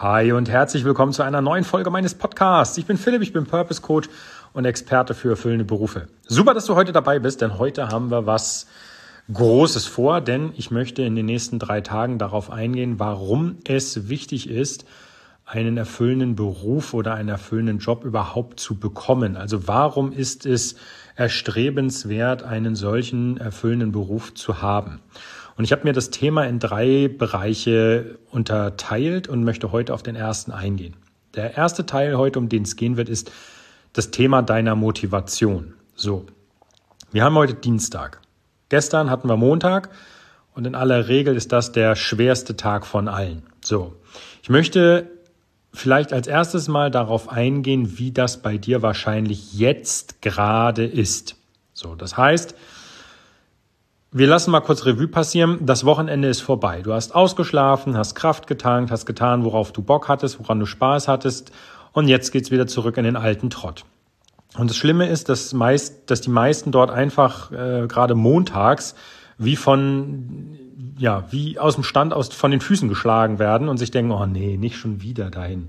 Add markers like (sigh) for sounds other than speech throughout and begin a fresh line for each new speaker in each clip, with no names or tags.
Hi und herzlich willkommen zu einer neuen Folge meines Podcasts. Ich bin Philipp, ich bin Purpose Coach und Experte für erfüllende Berufe. Super, dass du heute dabei bist, denn heute haben wir was Großes vor, denn ich möchte in den nächsten drei Tagen darauf eingehen, warum es wichtig ist, einen erfüllenden Beruf oder einen erfüllenden Job überhaupt zu bekommen. Also warum ist es erstrebenswert, einen solchen erfüllenden Beruf zu haben? Und ich habe mir das Thema in drei Bereiche unterteilt und möchte heute auf den ersten eingehen. Der erste Teil heute, um den es gehen wird, ist das Thema deiner Motivation. So, wir haben heute Dienstag. Gestern hatten wir Montag und in aller Regel ist das der schwerste Tag von allen. So, ich möchte vielleicht als erstes mal darauf eingehen, wie das bei dir wahrscheinlich jetzt gerade ist. So, das heißt, wir lassen mal kurz Revue passieren. Das Wochenende ist vorbei. Du hast ausgeschlafen, hast Kraft getankt, hast getan, worauf du Bock hattest, woran du Spaß hattest. Und jetzt geht's wieder zurück in den alten Trott. Und das Schlimme ist, dass, meist, dass die meisten dort einfach äh, gerade montags wie von ja wie aus dem Stand aus von den Füßen geschlagen werden und sich denken, oh nee, nicht schon wieder dahin.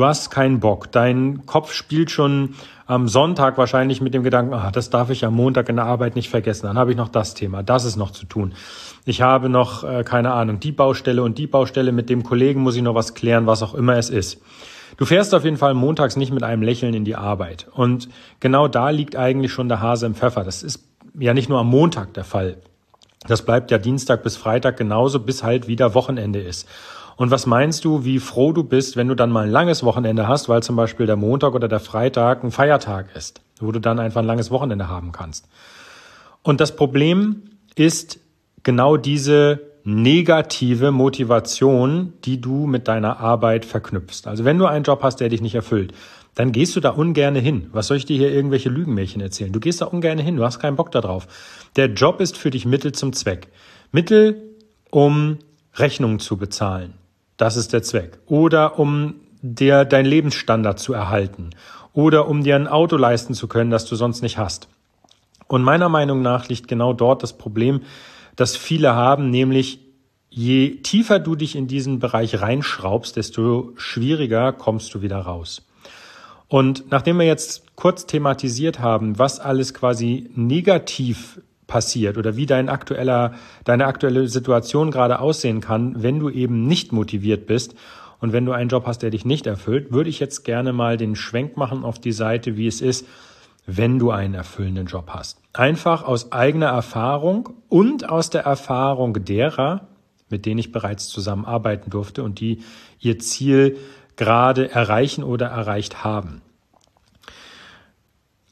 Du hast keinen Bock. Dein Kopf spielt schon am Sonntag wahrscheinlich mit dem Gedanken, ah, das darf ich am Montag in der Arbeit nicht vergessen. Dann habe ich noch das Thema, das ist noch zu tun. Ich habe noch, äh, keine Ahnung, die Baustelle und die Baustelle. Mit dem Kollegen muss ich noch was klären, was auch immer es ist. Du fährst auf jeden Fall montags nicht mit einem Lächeln in die Arbeit. Und genau da liegt eigentlich schon der Hase im Pfeffer. Das ist ja nicht nur am Montag der Fall. Das bleibt ja Dienstag bis Freitag genauso, bis halt wieder Wochenende ist. Und was meinst du, wie froh du bist, wenn du dann mal ein langes Wochenende hast, weil zum Beispiel der Montag oder der Freitag ein Feiertag ist, wo du dann einfach ein langes Wochenende haben kannst? Und das Problem ist genau diese negative Motivation, die du mit deiner Arbeit verknüpfst. Also wenn du einen Job hast, der dich nicht erfüllt, dann gehst du da ungerne hin. Was soll ich dir hier irgendwelche Lügenmärchen erzählen? Du gehst da ungerne hin, du hast keinen Bock darauf. Der Job ist für dich Mittel zum Zweck. Mittel, um Rechnungen zu bezahlen. Das ist der Zweck. Oder um dir dein Lebensstandard zu erhalten. Oder um dir ein Auto leisten zu können, das du sonst nicht hast. Und meiner Meinung nach liegt genau dort das Problem, das viele haben, nämlich je tiefer du dich in diesen Bereich reinschraubst, desto schwieriger kommst du wieder raus. Und nachdem wir jetzt kurz thematisiert haben, was alles quasi negativ passiert oder wie dein aktueller, deine aktuelle Situation gerade aussehen kann, wenn du eben nicht motiviert bist und wenn du einen Job hast, der dich nicht erfüllt, würde ich jetzt gerne mal den Schwenk machen auf die Seite, wie es ist, wenn du einen erfüllenden Job hast. Einfach aus eigener Erfahrung und aus der Erfahrung derer, mit denen ich bereits zusammenarbeiten durfte und die ihr Ziel gerade erreichen oder erreicht haben.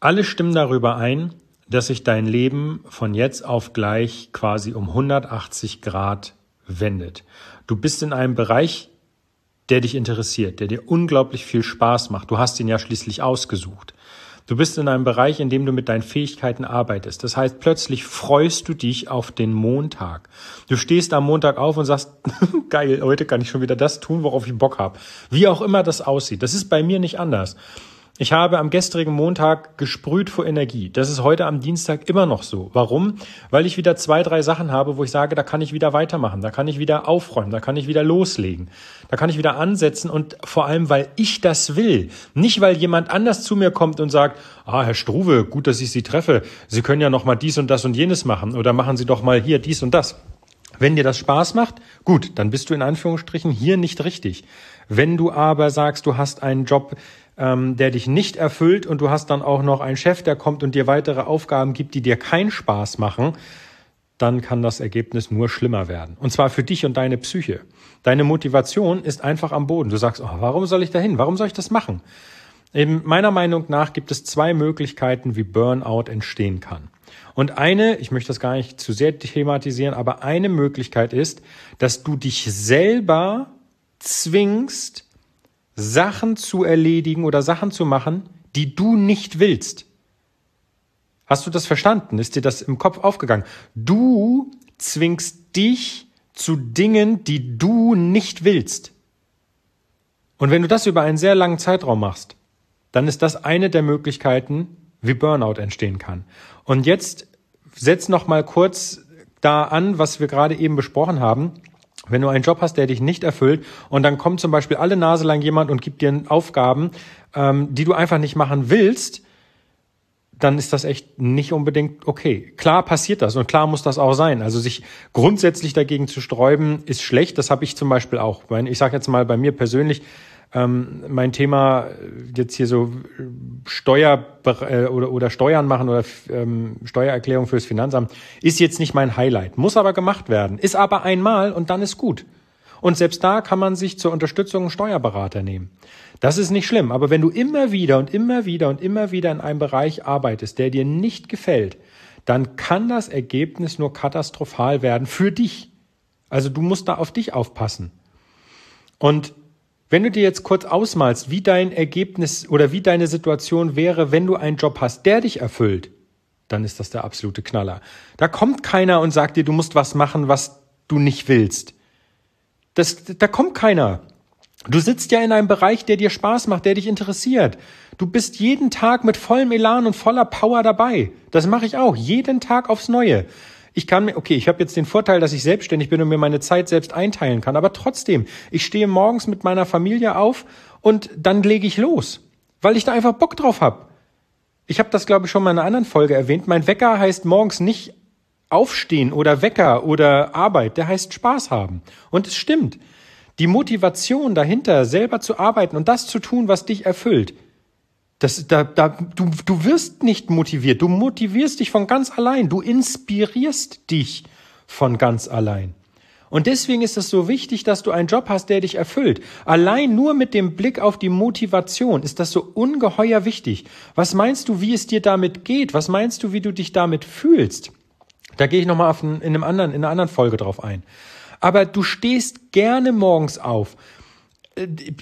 Alle stimmen darüber ein, dass sich dein Leben von jetzt auf gleich quasi um 180 Grad wendet. Du bist in einem Bereich, der dich interessiert, der dir unglaublich viel Spaß macht. Du hast ihn ja schließlich ausgesucht. Du bist in einem Bereich, in dem du mit deinen Fähigkeiten arbeitest. Das heißt, plötzlich freust du dich auf den Montag. Du stehst am Montag auf und sagst, (laughs) geil, heute kann ich schon wieder das tun, worauf ich Bock habe. Wie auch immer das aussieht. Das ist bei mir nicht anders. Ich habe am gestrigen Montag gesprüht vor Energie. Das ist heute am Dienstag immer noch so. Warum? Weil ich wieder zwei, drei Sachen habe, wo ich sage, da kann ich wieder weitermachen, da kann ich wieder aufräumen, da kann ich wieder loslegen, da kann ich wieder ansetzen und vor allem, weil ich das will. Nicht, weil jemand anders zu mir kommt und sagt, ah, Herr Struve, gut, dass ich Sie treffe. Sie können ja noch mal dies und das und jenes machen oder machen Sie doch mal hier dies und das. Wenn dir das Spaß macht, gut, dann bist du in Anführungsstrichen hier nicht richtig. Wenn du aber sagst, du hast einen Job, ähm, der dich nicht erfüllt und du hast dann auch noch einen Chef, der kommt und dir weitere Aufgaben gibt, die dir keinen Spaß machen, dann kann das Ergebnis nur schlimmer werden. Und zwar für dich und deine Psyche. Deine Motivation ist einfach am Boden. Du sagst, oh, warum soll ich da hin? Warum soll ich das machen? In meiner Meinung nach gibt es zwei Möglichkeiten, wie Burnout entstehen kann. Und eine, ich möchte das gar nicht zu sehr thematisieren, aber eine Möglichkeit ist, dass du dich selber zwingst, Sachen zu erledigen oder Sachen zu machen, die du nicht willst. Hast du das verstanden? Ist dir das im Kopf aufgegangen? Du zwingst dich zu Dingen, die du nicht willst. Und wenn du das über einen sehr langen Zeitraum machst, dann ist das eine der Möglichkeiten, wie Burnout entstehen kann. Und jetzt setz noch mal kurz da an, was wir gerade eben besprochen haben. Wenn du einen Job hast, der dich nicht erfüllt und dann kommt zum Beispiel alle Nase lang jemand und gibt dir Aufgaben, ähm, die du einfach nicht machen willst, dann ist das echt nicht unbedingt okay. Klar passiert das und klar muss das auch sein. Also sich grundsätzlich dagegen zu sträuben, ist schlecht. Das habe ich zum Beispiel auch. Ich sage jetzt mal bei mir persönlich, ähm, mein Thema jetzt hier so Steuer äh, oder, oder Steuern machen oder ähm, Steuererklärung fürs Finanzamt ist jetzt nicht mein Highlight, muss aber gemacht werden, ist aber einmal und dann ist gut. Und selbst da kann man sich zur Unterstützung einen Steuerberater nehmen. Das ist nicht schlimm, aber wenn du immer wieder und immer wieder und immer wieder in einem Bereich arbeitest, der dir nicht gefällt, dann kann das Ergebnis nur katastrophal werden für dich. Also du musst da auf dich aufpassen. Und wenn du dir jetzt kurz ausmalst, wie dein Ergebnis oder wie deine Situation wäre, wenn du einen Job hast, der dich erfüllt, dann ist das der absolute Knaller. Da kommt keiner und sagt dir, du musst was machen, was du nicht willst. Das, da kommt keiner. Du sitzt ja in einem Bereich, der dir Spaß macht, der dich interessiert. Du bist jeden Tag mit vollem Elan und voller Power dabei. Das mache ich auch, jeden Tag aufs Neue. Ich kann mir, okay, ich habe jetzt den Vorteil, dass ich selbstständig bin und mir meine Zeit selbst einteilen kann, aber trotzdem, ich stehe morgens mit meiner Familie auf und dann lege ich los, weil ich da einfach Bock drauf habe. Ich habe das, glaube ich, schon mal in einer anderen Folge erwähnt. Mein Wecker heißt morgens nicht aufstehen oder Wecker oder Arbeit, der heißt Spaß haben. Und es stimmt. Die Motivation dahinter, selber zu arbeiten und das zu tun, was dich erfüllt, das, da, da, du, du wirst nicht motiviert. Du motivierst dich von ganz allein. Du inspirierst dich von ganz allein. Und deswegen ist es so wichtig, dass du einen Job hast, der dich erfüllt. Allein nur mit dem Blick auf die Motivation ist das so ungeheuer wichtig. Was meinst du, wie es dir damit geht? Was meinst du, wie du dich damit fühlst? Da gehe ich nochmal in, in einer anderen Folge drauf ein. Aber du stehst gerne morgens auf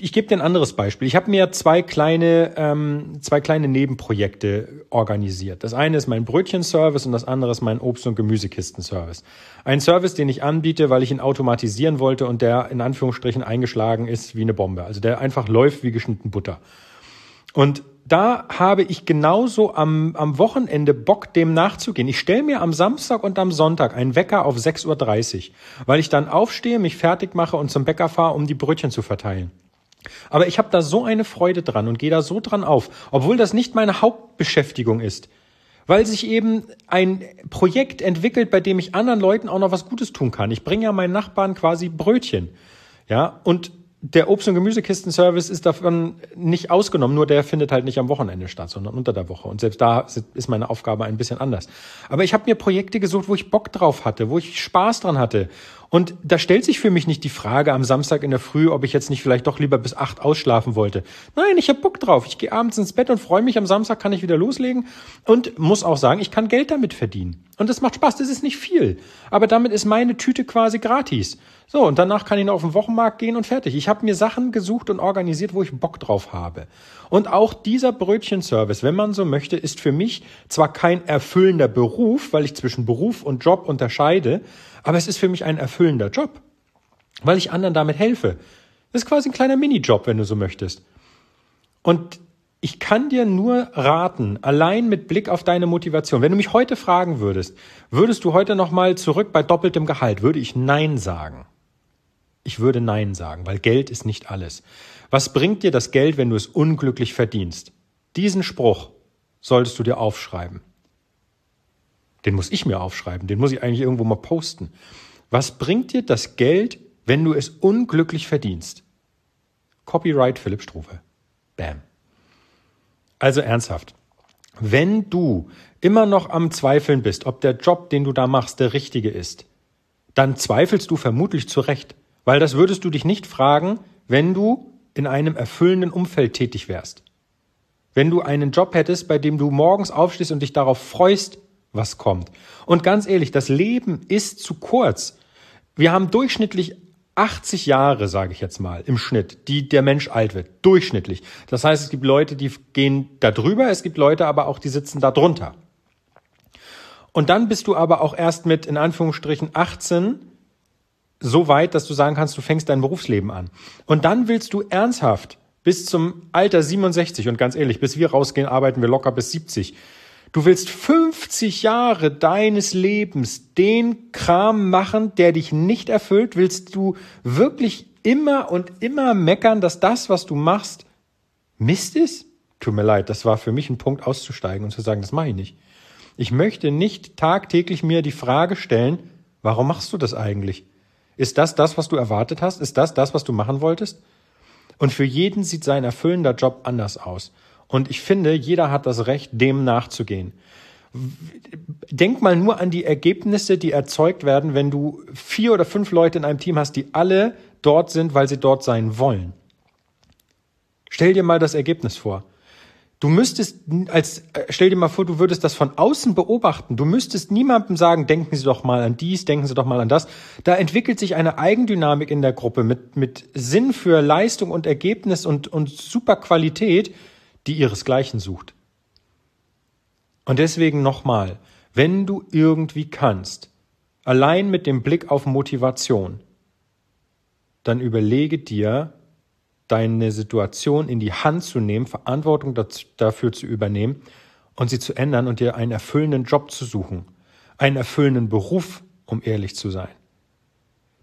ich gebe dir ein anderes Beispiel. Ich habe mir zwei kleine, ähm, zwei kleine Nebenprojekte organisiert. Das eine ist mein Brötchenservice und das andere ist mein Obst- und Gemüsekistenservice. Ein Service, den ich anbiete, weil ich ihn automatisieren wollte und der in Anführungsstrichen eingeschlagen ist wie eine Bombe. Also der einfach läuft wie geschnitten Butter. Und da habe ich genauso am, am Wochenende Bock, dem nachzugehen. Ich stelle mir am Samstag und am Sonntag einen Wecker auf 6.30 Uhr, weil ich dann aufstehe, mich fertig mache und zum Bäcker fahre, um die Brötchen zu verteilen. Aber ich habe da so eine Freude dran und gehe da so dran auf, obwohl das nicht meine Hauptbeschäftigung ist. Weil sich eben ein Projekt entwickelt, bei dem ich anderen Leuten auch noch was Gutes tun kann. Ich bringe ja meinen Nachbarn quasi Brötchen. Ja, und der Obst- und Gemüsekistenservice ist davon nicht ausgenommen, nur der findet halt nicht am Wochenende statt, sondern unter der Woche. Und selbst da ist meine Aufgabe ein bisschen anders. Aber ich habe mir Projekte gesucht, wo ich Bock drauf hatte, wo ich Spaß dran hatte. Und da stellt sich für mich nicht die Frage am Samstag in der Früh, ob ich jetzt nicht vielleicht doch lieber bis acht ausschlafen wollte. Nein, ich habe Bock drauf. Ich gehe abends ins Bett und freue mich, am Samstag kann ich wieder loslegen und muss auch sagen, ich kann Geld damit verdienen. Und das macht Spaß, das ist nicht viel. Aber damit ist meine Tüte quasi gratis. So, und danach kann ich noch auf den Wochenmarkt gehen und fertig. Ich habe mir Sachen gesucht und organisiert, wo ich Bock drauf habe. Und auch dieser Brötchenservice, wenn man so möchte, ist für mich zwar kein erfüllender Beruf, weil ich zwischen Beruf und Job unterscheide, aber es ist für mich ein erfüllender Job, weil ich anderen damit helfe. Das ist quasi ein kleiner Minijob, wenn du so möchtest. Und ich kann dir nur raten, allein mit Blick auf deine Motivation. Wenn du mich heute fragen würdest, würdest du heute nochmal zurück bei doppeltem Gehalt, würde ich Nein sagen. Ich würde Nein sagen, weil Geld ist nicht alles. Was bringt dir das Geld, wenn du es unglücklich verdienst? Diesen Spruch solltest du dir aufschreiben. Den muss ich mir aufschreiben, den muss ich eigentlich irgendwo mal posten. Was bringt dir das Geld, wenn du es unglücklich verdienst? Copyright Philipp Struve. Bam. Also ernsthaft. Wenn du immer noch am Zweifeln bist, ob der Job, den du da machst, der richtige ist, dann zweifelst du vermutlich zu Recht. Weil das würdest du dich nicht fragen, wenn du in einem erfüllenden Umfeld tätig wärst. Wenn du einen Job hättest, bei dem du morgens aufstehst und dich darauf freust, was kommt. Und ganz ehrlich, das Leben ist zu kurz. Wir haben durchschnittlich 80 Jahre, sage ich jetzt mal, im Schnitt, die der Mensch alt wird. Durchschnittlich. Das heißt, es gibt Leute, die gehen da drüber, es gibt Leute aber auch, die sitzen da drunter. Und dann bist du aber auch erst mit, in Anführungsstrichen, 18 so weit, dass du sagen kannst, du fängst dein Berufsleben an. Und dann willst du ernsthaft bis zum Alter 67 und ganz ehrlich, bis wir rausgehen, arbeiten wir locker bis 70. Du willst 50 Jahre deines Lebens den Kram machen, der dich nicht erfüllt? Willst du wirklich immer und immer meckern, dass das, was du machst, Mist ist? Tut mir leid, das war für mich ein Punkt auszusteigen und zu sagen, das mache ich nicht. Ich möchte nicht tagtäglich mir die Frage stellen, warum machst du das eigentlich? Ist das das, was du erwartet hast? Ist das das, was du machen wolltest? Und für jeden sieht sein erfüllender Job anders aus. Und ich finde, jeder hat das Recht, dem nachzugehen. Denk mal nur an die Ergebnisse, die erzeugt werden, wenn du vier oder fünf Leute in einem Team hast, die alle dort sind, weil sie dort sein wollen. Stell dir mal das Ergebnis vor. Du müsstest als äh, stell dir mal vor, du würdest das von außen beobachten. Du müsstest niemandem sagen, denken Sie doch mal an dies, denken Sie doch mal an das. Da entwickelt sich eine Eigendynamik in der Gruppe mit mit Sinn für Leistung und Ergebnis und und super Qualität, die ihresgleichen sucht. Und deswegen nochmal, wenn du irgendwie kannst, allein mit dem Blick auf Motivation, dann überlege dir, deine Situation in die Hand zu nehmen, Verantwortung dafür zu übernehmen und sie zu ändern und dir einen erfüllenden Job zu suchen, einen erfüllenden Beruf, um ehrlich zu sein.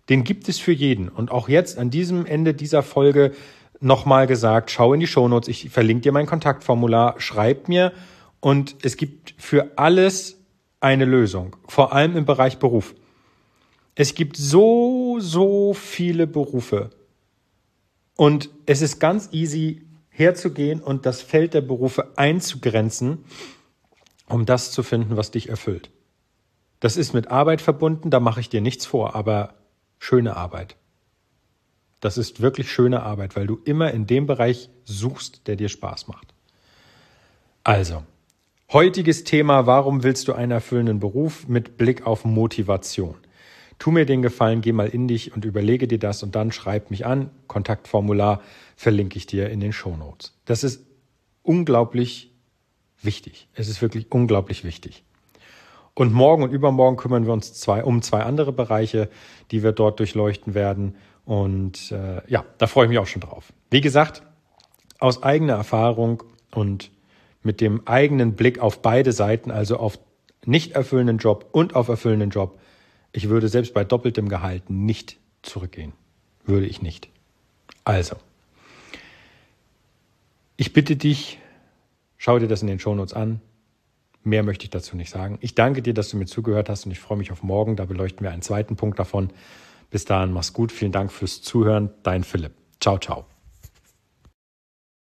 Den gibt es für jeden. Und auch jetzt an diesem Ende dieser Folge nochmal gesagt, schau in die Shownotes, ich verlinke dir mein Kontaktformular, schreib mir und es gibt für alles eine Lösung, vor allem im Bereich Beruf. Es gibt so, so viele Berufe und es ist ganz easy herzugehen und das Feld der Berufe einzugrenzen, um das zu finden, was dich erfüllt. Das ist mit Arbeit verbunden, da mache ich dir nichts vor, aber schöne Arbeit. Das ist wirklich schöne Arbeit, weil du immer in dem Bereich suchst, der dir Spaß macht. Also, heutiges Thema, warum willst du einen erfüllenden Beruf mit Blick auf Motivation? Tu mir den Gefallen, geh mal in dich und überlege dir das und dann schreib mich an. Kontaktformular verlinke ich dir in den Show Notes. Das ist unglaublich wichtig. Es ist wirklich unglaublich wichtig. Und morgen und übermorgen kümmern wir uns zwei, um zwei andere Bereiche, die wir dort durchleuchten werden. Und äh, ja, da freue ich mich auch schon drauf. Wie gesagt, aus eigener Erfahrung und mit dem eigenen Blick auf beide Seiten, also auf nicht erfüllenden Job und auf erfüllenden Job, ich würde selbst bei doppeltem Gehalt nicht zurückgehen. Würde ich nicht. Also, ich bitte dich, schau dir das in den Shownotes an. Mehr möchte ich dazu nicht sagen. Ich danke dir, dass du mir zugehört hast und ich freue mich auf morgen. Da beleuchten wir einen zweiten Punkt davon. Bis dahin, mach's gut. Vielen Dank fürs Zuhören. Dein Philipp. Ciao, ciao.